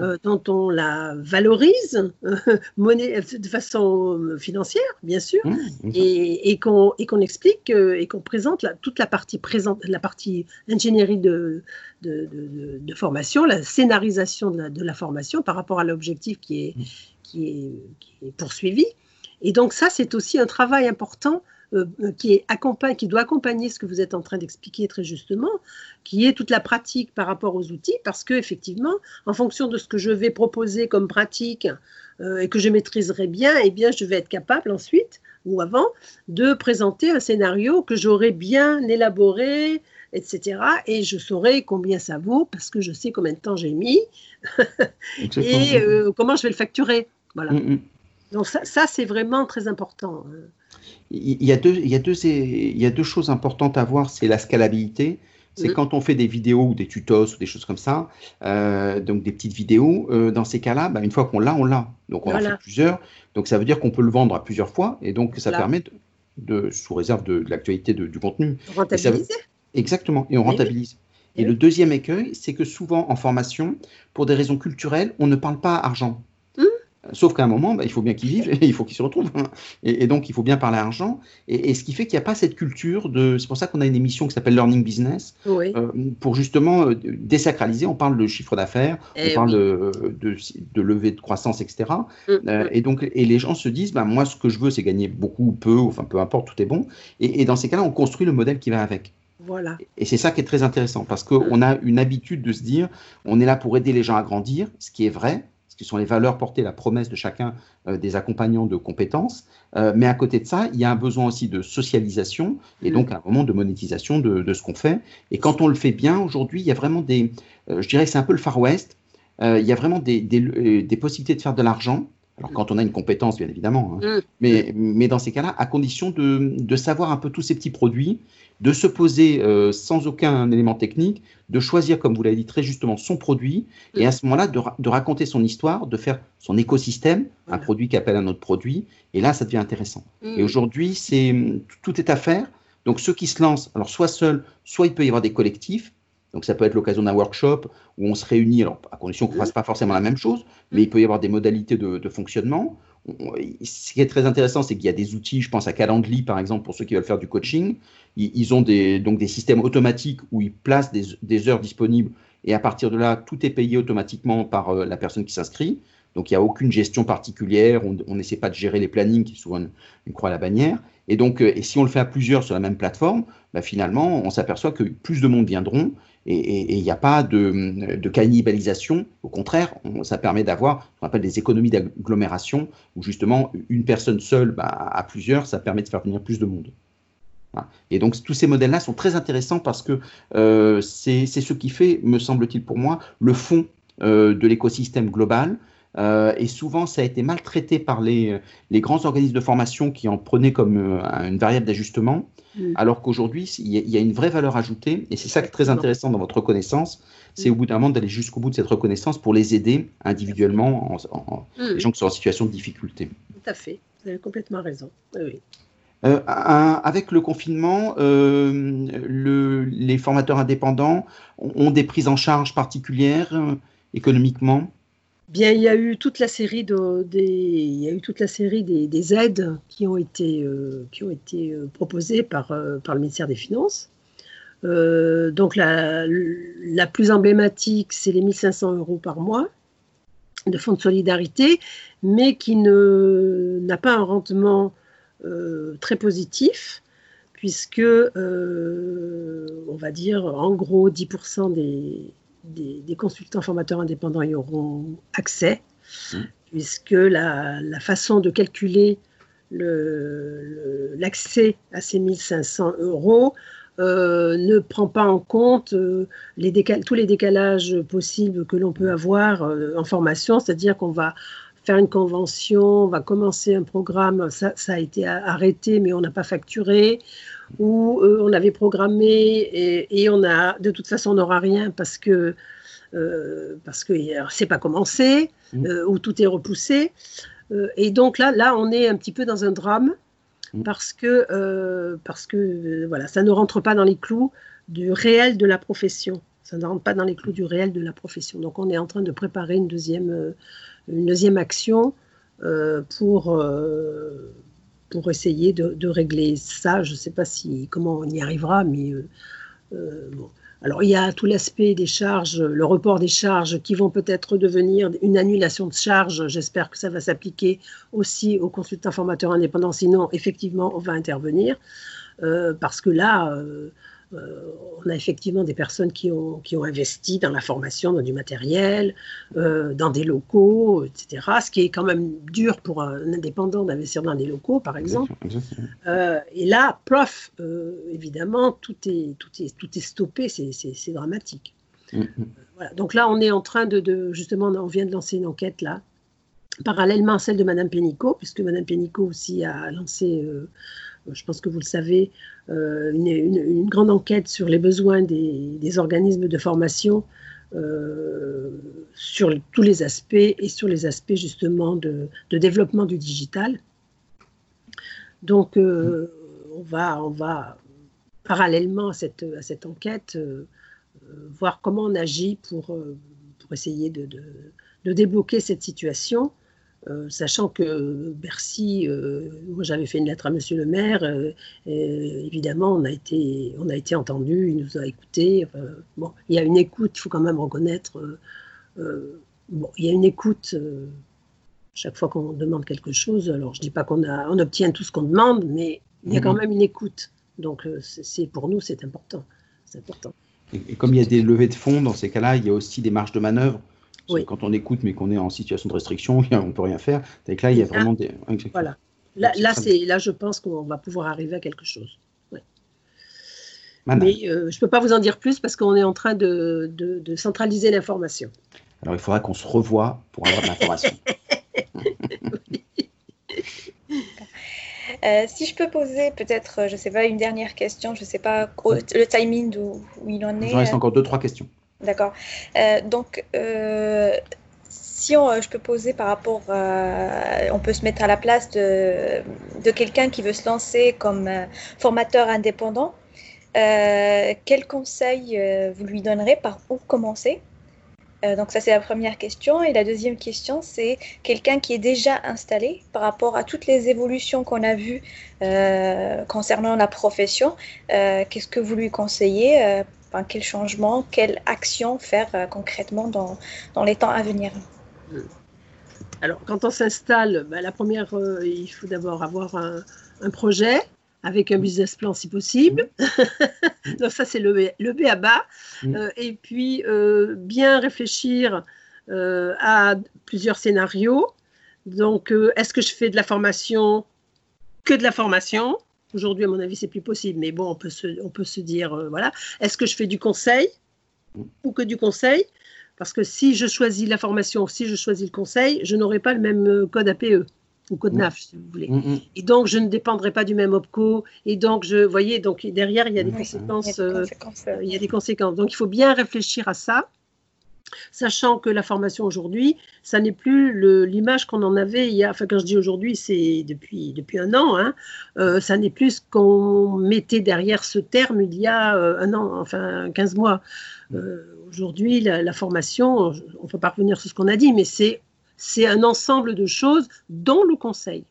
Euh, dont on la valorise euh, monnaie, de façon euh, financière, bien sûr, mmh. et, et qu'on explique euh, et qu'on présente la- toute la partie présente, la partie ingénierie de, de, de- de- de formation, la scénarisation de la, de la formation par rapport à l'objectif qui est, qui, est, qui est poursuivi. Et donc ça, c'est aussi un travail important euh, qui, accompagne, qui doit accompagner ce que vous êtes en train d'expliquer très justement, qui est toute la pratique par rapport aux outils, parce que effectivement, en fonction de ce que je vais proposer comme pratique euh, et que je maîtriserai bien, eh bien, je vais être capable ensuite ou avant de présenter un scénario que j'aurai bien élaboré, etc. Et je saurai combien ça vaut parce que je sais combien de temps j'ai mis et euh, comment je vais le facturer. Voilà. Mmh, mmh. Donc ça, ça, c'est vraiment très important. hein. Il y a deux, il y a deux, il y a deux choses importantes à voir, c'est la scalabilité. C'est Mhm. quand on fait des vidéos ou des tutos ou des choses comme ça, euh, donc des petites vidéos, euh, dans ces cas-là, bah, une fois qu'on l'a, on l'a. Donc on en Voilà. fait plusieurs. Donc ça veut dire qu'on peut le vendre à plusieurs fois et donc ça Voilà. permet de, de- sous réserve de, de l'actualité du contenu. Rentabiliser. Exactement, et on Eh oui. rentabilise. Et Eh le deuxième écueil, c'est que souvent en formation, pour des raisons culturelles, on ne parle pas argent. Sauf qu'à un moment, bah, il faut bien qu'ils vivent et il faut qu'ils se retrouvent. hein. Et, et donc, il faut bien parler argent. Et, et ce qui fait qu'il n'y a pas cette culture de. C'est pour ça qu'on a une émission qui s'appelle Learning Business, Oui. euh, pour justement euh, désacraliser. On parle de chiffre d'affaires, Eh on parle oui. de, de, de levée de croissance, etc. Mm, Euh, mm. et donc, et les gens se disent, bah, moi, ce que je veux, c'est gagner beaucoup ou peu, enfin, peu importe, tout est bon. Et, et dans ces cas-là, on construit le modèle qui va avec. Voilà. Et c'est ça qui est très intéressant, parce qu'on a une habitude de se dire, on est là pour aider les gens à grandir, ce qui est vrai, qui sont les valeurs portées, la promesse de chacun euh, des accompagnants de compétences. Euh, mais à côté de ça, il y a un besoin aussi de socialisation et Mm. donc un moment de monétisation de, de ce qu'on fait. Et quand on le fait bien, aujourd'hui, il y a vraiment des, euh, je dirais que c'est un peu le Far West, il y a vraiment des, des, des possibilités de faire de l'argent. Alors quand on a une compétence, bien évidemment, hein. Mm. mais, mais dans ces cas-là, à condition de, de savoir un peu tous ces petits produits, de se poser euh, sans aucun élément technique, de choisir, comme vous l'avez dit très justement, son produit, et Mm. à ce moment-là, de, ra- de raconter son histoire, de faire son écosystème, un produit qui appelle un autre produit, et là, ça devient intéressant. Mm. Et aujourd'hui, c'est tout est à faire. Donc ceux qui se lancent, alors soit seuls, soit il peut y avoir des collectifs. Donc ça peut être l'occasion d'un workshop où on se réunit, alors à condition qu'on ne fasse pas forcément la même chose, mais il peut y avoir des modalités de, fonctionnement. On- Ce qui est très intéressant, c'est qu'il y a des outils, je pense à Calendly par exemple, pour ceux qui veulent faire du coaching. Ils, ont des, donc des systèmes automatiques où ils placent des, des heures disponibles et à partir de là, tout est payé automatiquement par euh, la personne qui s'inscrit. Donc il n'y a aucune gestion particulière, on n'essaie pas de gérer les plannings, qui est souvent une, croix à la bannière. Et donc, euh, et si on le fait à plusieurs sur la même plateforme, bah, finalement, on s'aperçoit que plus de monde viendront et- il n'y a pas de, cannibalisation. Au contraire, on- ça permet d'avoir ce qu'on appelle des économies d'agglomération, où justement, une personne seule bah, à plusieurs, ça permet de faire venir plus de monde. Et donc, tous ces modèles-là sont très intéressants parce que euh, c'est c'est ce qui fait, me semble-t-il pour moi, le fond euh, de l'écosystème global. Euh, et souvent, ça a été maltraité par les, les grands organismes de formation qui en prenaient comme euh, une variable d'ajustement, Mm. alors qu'aujourd'hui, il y, a- il y a une vraie valeur ajoutée. Et c'est ça qui est très intéressant dans votre reconnaissance, c'est Mm. au bout d'un moment d'aller jusqu'au bout de cette reconnaissance pour les aider individuellement, en, en- Mm. les gens qui sont en situation de difficulté. Tout à fait. Vous avez complètement raison. Oui. Euh, un- avec le confinement, le- les formateurs indépendants ont, des prises en charge particulières économiquement? Bien, il y a eu toute la série de, des, aides qui ont été, euh, euh, proposées par, euh, par le ministère des Finances. donc la, plus emblématique, c'est les 1500 euros par mois de fonds de solidarité, mais qui n'a pas un rendement très positif puisque, on va dire, en gros, 10% des, des, consultants formateurs indépendants y auront accès, mmh. puisque la, façon de calculer l'accès à ces 1500 euros euh, ne prend pas en compte euh, les tous les décalages possibles que l'on peut avoir en formation, c'est-à-dire qu'on va faire une convention, on va commencer un programme, ça, a été arrêté mais on n'a pas facturé, ou euh, on avait programmé et, on a, de toute façon on n'aura rien parce que euh, parce que c'est pas commencé, mmh. euh, ou tout est repoussé. et donc là, là, on est un petit peu dans un drame mmh. parce que, parce que voilà, ça ne rentre pas dans les clous du réel de la profession. Ça ne rentre pas dans les clous du réel de la profession. Donc on est en train de préparer une deuxième une deuxième action euh, pour, euh, pour essayer de, régler ça. Je ne sais pas si, comment on y arrivera, mais euh, bon. Alors, il y a tout l'aspect des charges, le report des charges qui vont peut-être devenir une annulation de charges. J'espère que ça va s'appliquer aussi aux consultants formateurs indépendants. Sinon, effectivement, on va intervenir. parce que là, euh, on a effectivement des personnes qui ont, qui ont investi dans la formation, dans du matériel, euh, dans des locaux, etc. Ce qui est quand même dur pour un indépendant d'investir dans des locaux, par exemple. Euh, et là, prof, évidemment, tout est, tout est, tout est stoppé, c'est dramatique. Mm, mm. Donc là, on est en train de, justement, on vient de lancer une enquête là, parallèlement à celle de Madame Pénicaud, puisque Madame Pénicaud aussi a lancé je pense que vous le savez, euh, une, grande enquête sur les besoins des, organismes de formation euh, sur tous les aspects et sur les aspects justement de, développement du digital. Donc, euh, on, va, on va, parallèlement à cette, enquête, voir comment on agit pour, essayer de, débloquer cette situation euh, sachant que Bercy, euh, moi j'avais fait une lettre à Monsieur le maire, euh, évidemment on a été, on a été entendu, il nous a écoutés. bon, il y a une écoute, il faut quand même reconnaître. bon, il y a une écoute chaque fois qu'on demande quelque chose. Alors je dis pas qu'on on obtient tout ce qu'on demande, mais il y a quand mhm. même une écoute. Donc c'est pour nous c'est important, c'est important. Et, comme il y a des levées de fonds dans ces cas-là, il y a aussi des marges de manœuvre quand on écoute, mais qu'on est en situation de restriction, on ne peut rien faire. Donc là, il y a vraiment des. Voilà. Là, là, là, je pense qu'on va pouvoir arriver à quelque chose. Mais euh, je ne peux pas vous en dire plus parce qu'on est en train de, de, centraliser l'information. Alors il faudra qu'on se revoie pour avoir de l'information. Euh, si je peux poser peut-être, je ne sais pas, une dernière question, je ne sais pas le timing où, il en est. Il reste encore deux, trois questions. D'accord. Euh, donc, euh, si on, je peux poser par rapport, on peut se mettre à la place de, de quelqu'un qui veut se lancer comme euh, formateur indépendant, quel conseil vous lui donnerez Par où commencer? Donc ça c'est la première question. Et la deuxième question c'est quelqu'un qui est déjà installé par rapport à toutes les évolutions qu'on a vues concernant la profession. Qu'est-ce que vous lui conseillez quel changement, quelle action faire euh, concrètement dans, dans, les temps à venir? Alors, quand on s'installe, bah, la première, euh, il faut d'abord avoir un, projet avec un business plan si possible. Donc ça, c'est le, le B à bas. Mm. Euh, et puis, bien réfléchir à plusieurs scénarios. Donc, est-ce que je fais de la formation que de la formation? Aujourd'hui, à mon avis, c'est plus possible. Mais bon, on peut se, on peut se dire, euh, voilà, est-ce que je fais du conseil ou que du conseil? Parce que si je choisis la formation, si je choisis le conseil, je n'aurai pas le même euh, code APE ou code NAF, si vous voulez. Mm, mm. Et donc, je ne dépendrai pas du même OPCO. Et donc, je, voyez, donc derrière, il y a des conséquences. Euh, il y a des conséquences. Donc, il faut bien réfléchir à ça sachant que la formation aujourd'hui, ça n'est plus l'image qu'on en avait il y a, enfin quand je dis aujourd'hui, c'est depuis, depuis un an, hein, euh, ça n'est plus ce qu'on mettait derrière ce terme il y a euh, un an, enfin 15 mois. Euh, aujourd'hui, la, formation, on ne peut pas revenir sur ce qu'on a dit, mais c'est un ensemble de choses dont le conseil,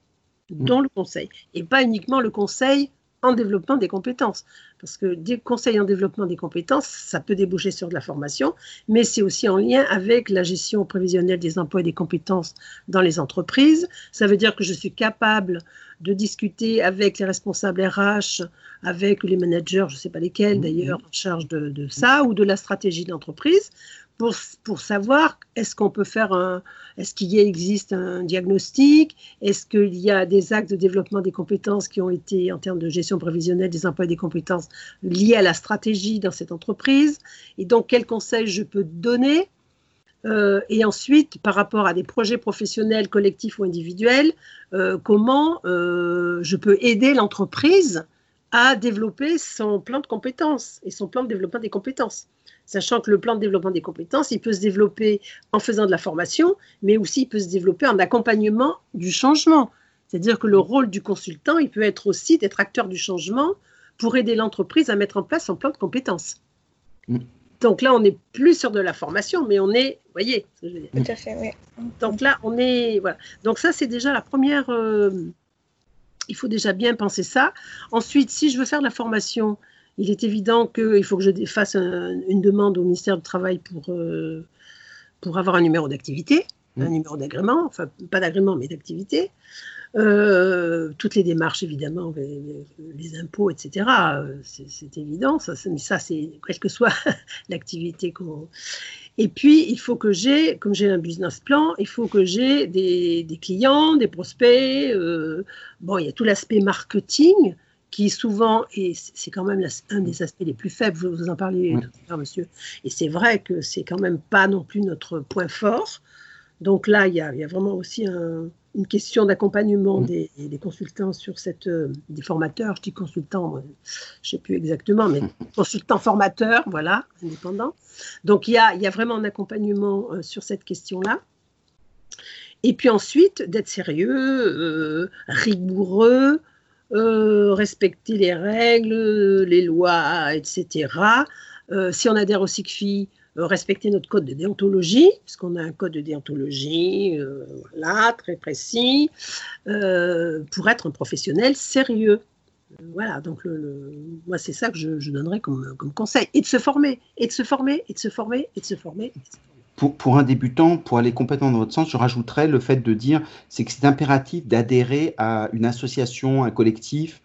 dont le conseil, et pas uniquement le conseil en développement des compétences. Parce que des conseils en développement des compétences, ça peut déboucher sur de la formation, mais c'est aussi en lien avec la gestion prévisionnelle des emplois et des compétences dans les entreprises. Ça veut dire que je suis capable de discuter avec les responsables RH, avec les managers, je ne sais pas lesquels mmh, d'ailleurs, en charge de, de, ça, ou de la stratégie d'entreprise, pour, savoir est-ce qu'on peut faire un, est-ce qu'il existe un diagnostic, est-ce qu'il y a des actes de développement des compétences qui ont été en termes de gestion prévisionnelle des emplois et des compétences liés à la stratégie dans cette entreprise, et donc quels conseils je peux donner. Euh, et ensuite, par rapport à des projets professionnels, collectifs ou individuels, euh, comment euh, je peux aider l'entreprise à développer son plan de compétences et son plan de développement des compétences sachant que le plan de développement des compétences, il peut se développer en faisant de la formation, mais aussi il peut se développer en accompagnement du changement. C'est-à-dire que le rôle du consultant, il peut être aussi d'être acteur du changement pour aider l'entreprise à mettre en place son plan de compétences. Mm. Donc là, on n'est plus sur de la formation, mais on est, vous voyez ce que je veux dire. Tout à fait, oui. Donc là, on est, voilà. Donc ça, c'est déjà la première. Euh, il faut déjà bien penser ça. Ensuite, si je veux faire de la formation, il est évident qu'il faut que je fasse une demande au ministère du Travail pour, euh, pour avoir un numéro d'activité, un mmh. numéro d'agrément, enfin pas d'agrément mais d'activité. Euh, toutes les démarches, évidemment, les, impôts, etc. C'est évident, ça, mais ça, c'est quelle que soit l'activité qu'on. Et puis, il faut que j'ai, comme j'ai un business plan, il faut que j'ai des, clients, des prospects. Euh, bon, il y a tout l'aspect marketing qui souvent, et c'est quand même un des aspects les plus faibles, vous en parlez tout à l'heure, monsieur, et c'est vrai que c'est quand même pas non plus notre point fort. Donc là, il y a, vraiment aussi une question d'accompagnement des, consultants sur cette, euh, des formateurs, je dis consultants, je ne sais plus exactement, mais consultants formateurs, voilà, indépendants. Donc il y a, il y a vraiment un accompagnement euh, sur cette question-là. Et puis ensuite, d'être sérieux, euh, rigoureux, euh, respecter les règles, les lois, etc. Euh, si on adhère au SICFI, respecter notre code de déontologie, puisqu'on a un code de déontologie voilà, très précis, pour être un professionnel sérieux. Voilà, donc moi c'est ça que je, donnerais comme, conseil. Et de se former, et de se former, et de se former, et de se former. Former pour, un débutant, pour aller complètement dans votre sens, je rajouterais le fait de dire c'est que c'est impératif d'adhérer à une association, un collectif,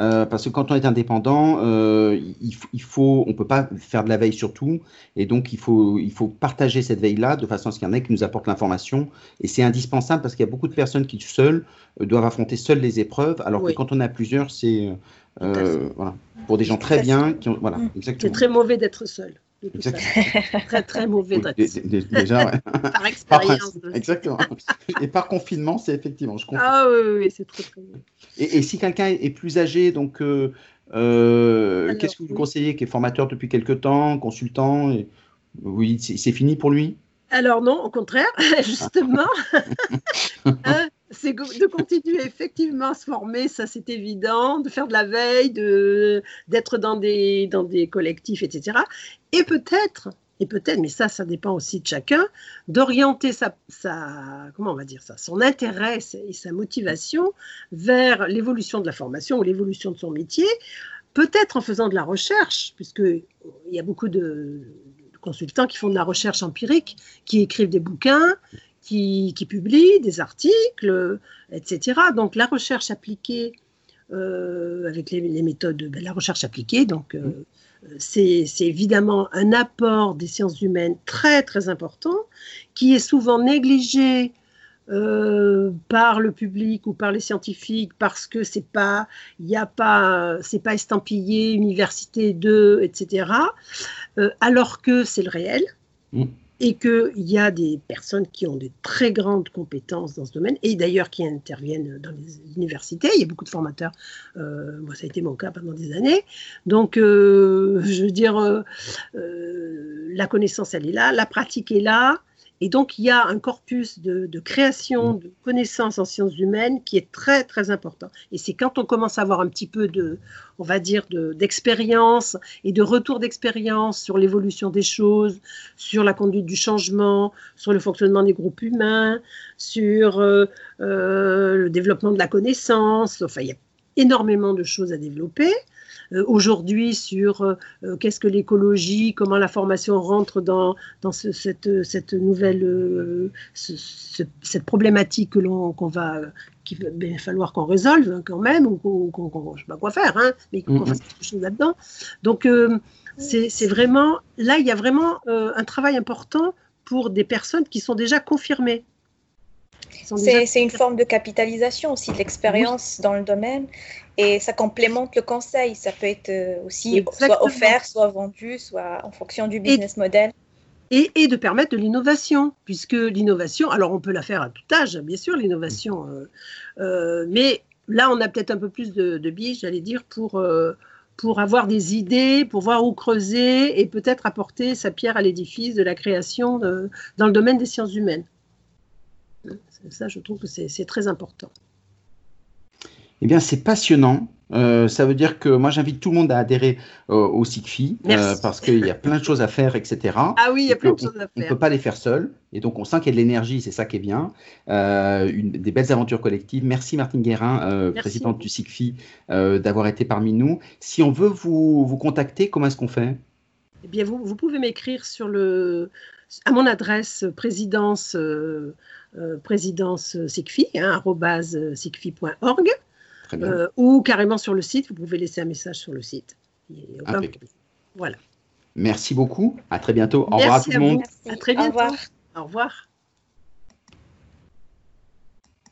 euh, parce que quand on est indépendant, euh, il, faut, on peut pas faire de la veille sur tout, et donc il faut, il faut partager cette veille-là de façon à ce qu'il y en ait qui nous apportent l'information, et c'est indispensable parce qu'il y a beaucoup de personnes qui seules euh, doivent affronter seules les épreuves, alors que quand on a plusieurs, c'est voilà, pour des gens très bien, qui ont, voilà, mm. exactement. C'est très mauvais d'être seul très très mauvais Déjà, par expérience. Exactement. Et par confinement, c'est effectivement, je comprends. Ah oui, oui c'est très très et, et, si quelqu'un est plus âgé, donc euh, euh, qu'est-ce que vous conseillez, qui est formateur depuis quelque temps, consultant et... Oui, c'est fini pour lui? Alors non, au contraire, justement. Hein, c'est de continuer effectivement à se former, ça c'est évident, de faire de la veille, d'être dans des, dans des collectifs, etc. Et peut-être, et peut-être, mais ça, ça dépend aussi de chacun, d'orienter sa, comment on va dire ça, son intérêt et sa motivation vers l'évolution de la formation ou l'évolution de son métier, peut-être en faisant de la recherche, puisqu'il y a beaucoup de consultants qui font de la recherche empirique, qui écrivent des bouquins, qui, publient des articles, etc. Donc la recherche appliquée euh, avec les, méthodes de ben, la recherche appliquée, donc euh, c'est évidemment un apport des sciences humaines très très important qui est souvent négligé euh, par le public ou par les scientifiques parce que c'est pas il a pas c'est pas estampillé université 2 etc alors que c'est le réel mm et qu'il y a des personnes qui ont de très grandes compétences dans ce domaine, et d'ailleurs qui interviennent dans les universités. Il y a beaucoup de formateurs. Euh, moi, ça a été mon cas pendant des années. Donc, euh, je veux dire, euh, la connaissance, elle est là, la pratique est là. Et donc, il y a un corpus de, création mm. de connaissances en sciences humaines qui est très, très important. Et c'est quand on commence à avoir un petit peu de, on va dire, d'expérience et de retour d'expérience sur l'évolution des choses, sur la conduite du changement, sur le fonctionnement des groupes humains, sur euh, euh, le développement de la connaissance. Enfin, il y a énormément de choses à développer. Euh, aujourd'hui sur euh, euh, qu'est-ce que l'écologie, comment la formation rentre dans, dans cette, cette, nouvelle cette problématique que l'on qu'on va qu'il va falloir qu'on résolve quand même ou qu'on ne sais pas quoi faire, hein, mais qu'on fasse quelque chose là-dedans. Donc c'est vraiment là il y a vraiment un travail important pour des personnes qui sont déjà confirmées. C'est une forme de capitalisation aussi de l'expérience dans le domaine et ça complémente le conseil. Ça peut être euh, aussi soit offert, soit vendu, soit en fonction du business model. Et, et, de permettre de l'innovation, puisque l'innovation, alors on peut la faire à tout âge, bien sûr, l'innovation, euh, euh, mais là on a peut-être un peu plus de, de billes, j'allais dire, pour, pour avoir des idées, pour voir où creuser et peut-être apporter sa pierre à l'édifice de la création dans le domaine des sciences humaines. Ça, je trouve que c'est très important. Eh bien, c'est passionnant. Euh, ça veut dire que moi, j'invite tout le monde à adhérer euh, au SIGFI euh, parce qu'il y a plein de choses à faire, etc. Ah oui, il y a plein de choses à faire. On ne peut pas les faire seul. Et donc, on sent qu'il y a de l'énergie, c'est ça qui est bien. Une, des belles aventures collectives. Merci Martine Guérin, présidente du SIGFI, d'avoir été parmi nous. Si on veut vous, vous contacter, comment est-ce qu'on fait? Eh bien, vous, vous pouvez m'écrire sur le, à mon adresse présidence, présidence SIGFI, hein, sigfi.org. Euh, ou carrément sur le site, vous pouvez laisser un message sur le site. Voilà. Merci beaucoup. À très bientôt. Au revoir à tout le monde. À très bientôt. Au revoir. Au revoir.